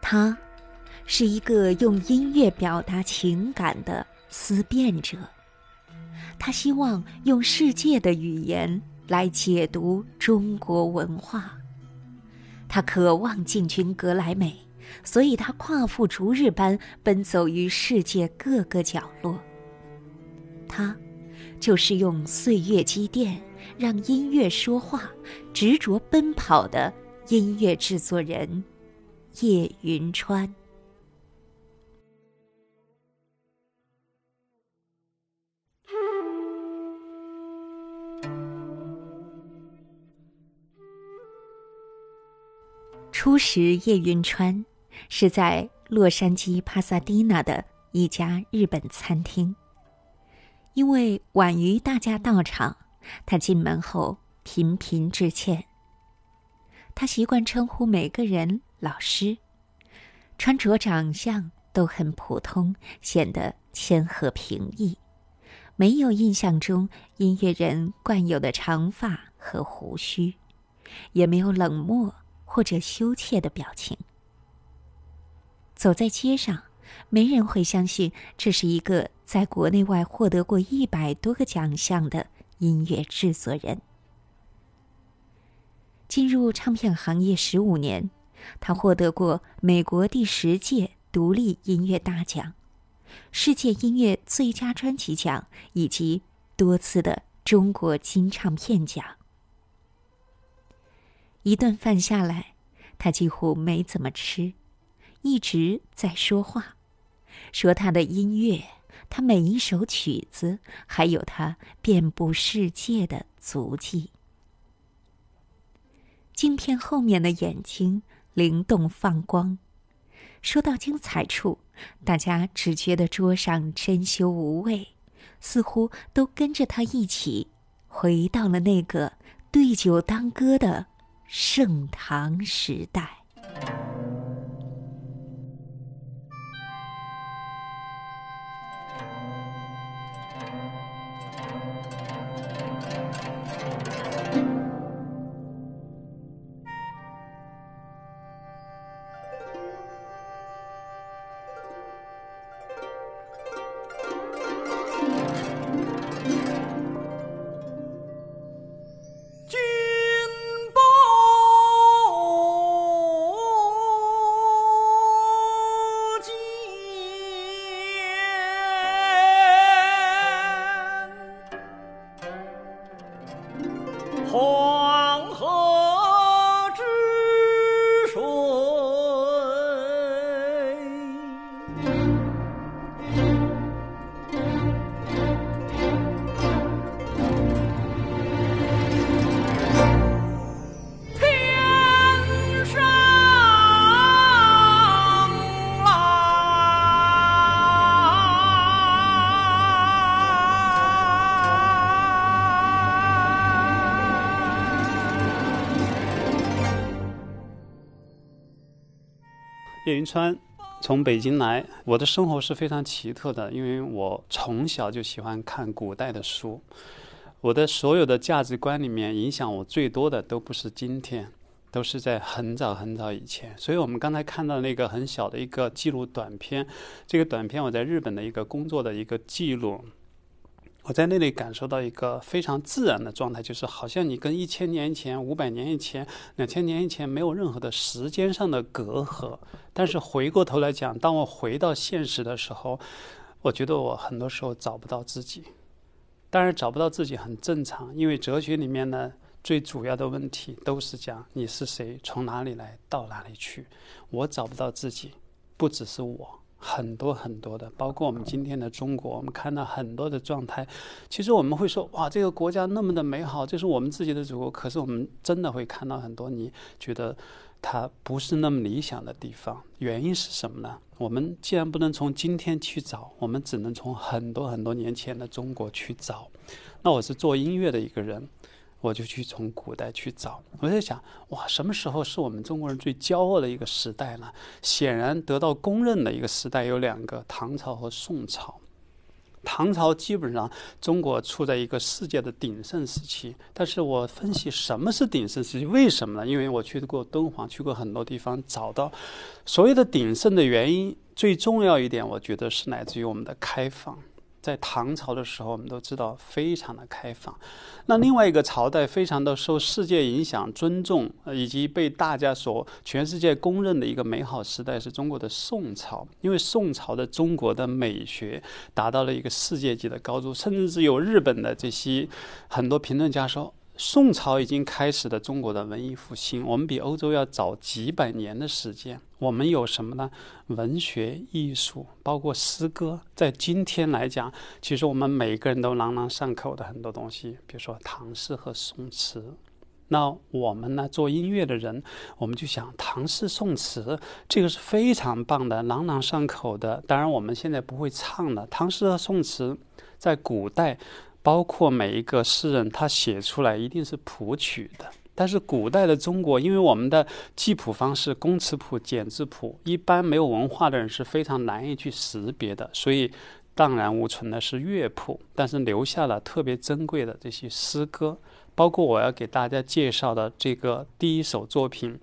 他是一个用音乐表达情感的思辨者，他希望用世界的语言来解读中国文化。他渴望进军格莱美，所以他跨父逐日般奔走于世界各个角落。他就是用岁月积淀，让音乐说话，执着奔跑的音乐制作人。叶云川，初识叶云川是在洛杉矶帕萨迪纳的一家日本餐厅，因为晚于大家到场，他进门后频频致歉。他习惯称呼每个人。老师，穿着长相都很普通，显得谦和平易，没有印象中音乐人惯有的长发和胡须，也没有冷漠或者羞怯的表情。走在街上，没人会相信这是一个在国内外获得过一百多个奖项的音乐制作人。进入唱片行业十五年。他获得过美国第十届独立音乐大奖、世界音乐最佳专辑奖以及多次的中国金唱片奖。一顿饭下来，他几乎没怎么吃，一直在说话，说他的音乐，他每一首曲子，还有他遍布世界的足迹。镜片后面的眼睛。灵动放光，说到精彩处，大家只觉得桌上珍馐无味，似乎都跟着他一起回到了那个对酒当歌的盛唐时代。叶云川从北京来，我的生活是非常奇特的，因为我从小就喜欢看古代的书。我的所有的价值观里面，影响我最多的都不是今天，都是在很早很早以前。所以我们刚才看到那个很小的一个记录短片，这个短片我在日本的一个工作的一个记录。我在那里感受到一个非常自然的状态，就是好像你跟一千年前、五百年以前、两千年以前没有任何的时间上的隔阂。但是回过头来讲，当我回到现实的时候，我觉得我很多时候找不到自己。当然找不到自己很正常，因为哲学里面呢，最主要的问题都是讲你是谁，从哪里来到哪里去。我找不到自己，不只是我。很多很多的，包括我们今天的中国，我们看到很多的状态。其实我们会说，哇，这个国家那么的美好，这是我们自己的祖国。可是我们真的会看到很多你觉得它不是那么理想的地方。原因是什么呢？我们既然不能从今天去找，我们只能从很多很多年前的中国去找。那我是做音乐的一个人。我就去从古代去找，我在想，哇，什么时候是我们中国人最骄傲的一个时代呢？显然得到公认的一个时代有两个：唐朝和宋朝。唐朝基本上中国处在一个世界的鼎盛时期，但是我分析什么是鼎盛时期？为什么呢？因为我去过敦煌，去过很多地方，找到所谓的鼎盛的原因，最重要一点，我觉得是来自于我们的开放。在唐朝的时候，我们都知道非常的开放。那另外一个朝代非常的受世界影响、尊重，以及被大家所全世界公认的一个美好时代，是中国的宋朝。因为宋朝的中国的美学达到了一个世界级的高度，甚至有日本的这些很多评论家说。宋朝已经开始的中国的文艺复兴，我们比欧洲要早几百年的时间。我们有什么呢？文学艺术，包括诗歌，在今天来讲，其实我们每个人都朗朗上口的很多东西，比如说唐诗和宋词。那我们呢，做音乐的人，我们就想唐诗宋词，这个是非常棒的，朗朗上口的。当然，我们现在不会唱了。唐诗和宋词在古代。包括每一个诗人，他写出来一定是谱曲的。但是古代的中国，因为我们的记谱方式公词谱、简字谱，一般没有文化的人是非常难以去识别的，所以荡然无存的是乐谱，但是留下了特别珍贵的这些诗歌。包括我要给大家介绍的这个第一首作品，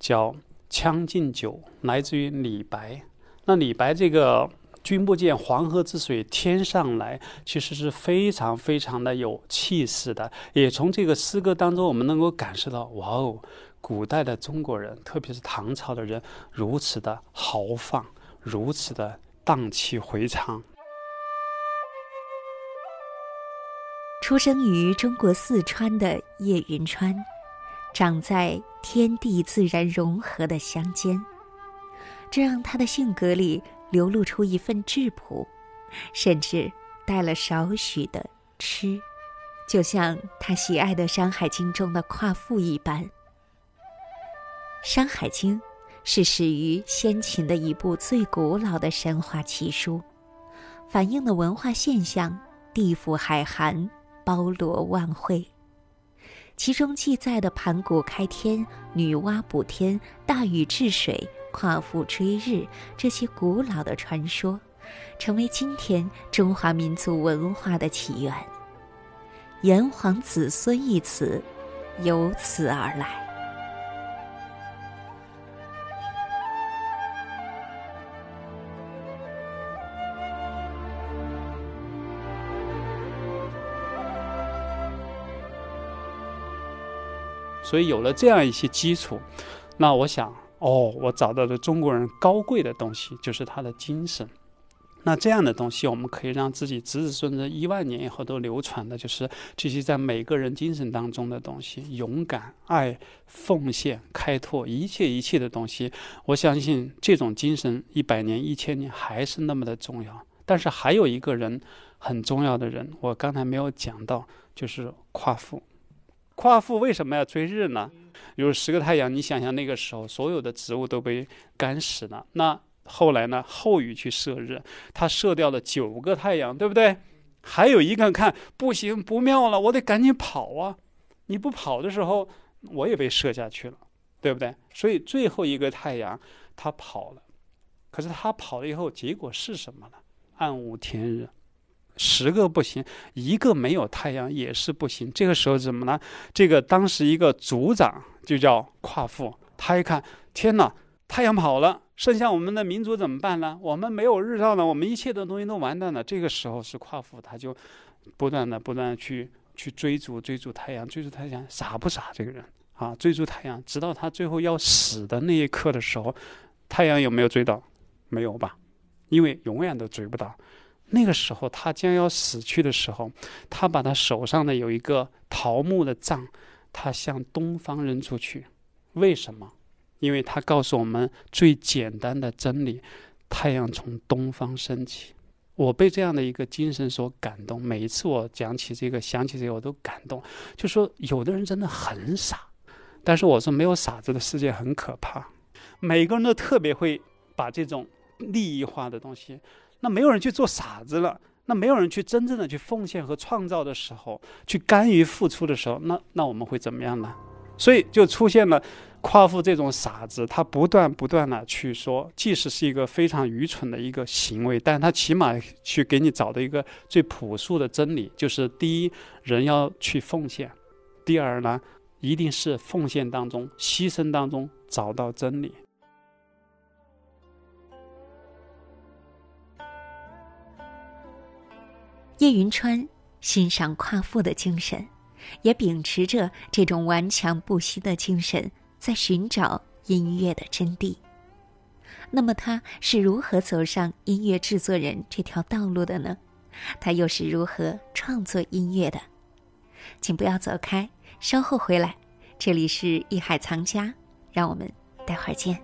叫《将进酒》，来自于李白。那李白这个。君不见黄河之水天上来，其实是非常非常的有气势的。也从这个诗歌当中，我们能够感受到，哇哦，古代的中国人，特别是唐朝的人，如此的豪放，如此的荡气回肠。出生于中国四川的叶云川，长在天地自然融合的乡间，这让他的性格里。流露出一份质朴，甚至带了少许的痴，就像他喜爱的《山海经》中的夸父一般。《山海经》是始于先秦的一部最古老的神话奇书，反映的文化现象地府海涵，包罗万汇。其中记载的盘古开天、女娲补天、大禹治水。夸父追日这些古老的传说，成为今天中华民族文化的起源。炎黄子孙一词，由此而来。所以有了这样一些基础，那我想。哦，我找到了中国人高贵的东西，就是他的精神。那这样的东西，我们可以让自己子子孙孙一万年以后都流传的，就是这些在每个人精神当中的东西：勇敢、爱、奉献、开拓，一切一切的东西。我相信这种精神，一百年、一千年还是那么的重要。但是还有一个人很重要的人，我刚才没有讲到，就是夸父。夸父为什么要追日呢？有十个太阳，你想想那个时候，所有的植物都被干死了。那后来呢？后羿去射日，他射掉了九个太阳，对不对？还有一个看不行，不妙了，我得赶紧跑啊！你不跑的时候，我也被射下去了，对不对？所以最后一个太阳他跑了，可是他跑了以后，结果是什么呢？暗无天日。十个不行，一个没有太阳也是不行。这个时候怎么呢？这个当时一个族长就叫夸父，他一看，天哪，太阳跑了，剩下我们的民族怎么办呢？我们没有日照了，我们一切的东西都完蛋了。这个时候是夸父，他就不断的、不断的去去追逐、追逐太阳、追逐太阳，傻不傻？这个人啊，追逐太阳，直到他最后要死的那一刻的时候，太阳有没有追到？没有吧？因为永远都追不到。那个时候，他将要死去的时候，他把他手上的有一个桃木的杖，他向东方扔出去。为什么？因为他告诉我们最简单的真理：太阳从东方升起。我被这样的一个精神所感动。每一次我讲起这个、想起这个，我都感动。就说有的人真的很傻，但是我说没有傻子的世界很可怕。每个人都特别会把这种利益化的东西。那没有人去做傻子了，那没有人去真正的去奉献和创造的时候，去甘于付出的时候，那那我们会怎么样呢？所以就出现了夸父这种傻子，他不断不断的去说，即使是一个非常愚蠢的一个行为，但他起码去给你找到一个最朴素的真理，就是第一，人要去奉献；第二呢，一定是奉献当中、牺牲当中找到真理。叶云川欣赏夸父的精神，也秉持着这种顽强不息的精神，在寻找音乐的真谛。那么他是如何走上音乐制作人这条道路的呢？他又是如何创作音乐的？请不要走开，稍后回来。这里是艺海藏家，让我们待会儿见。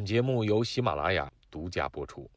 本节目由喜马拉雅独家播出。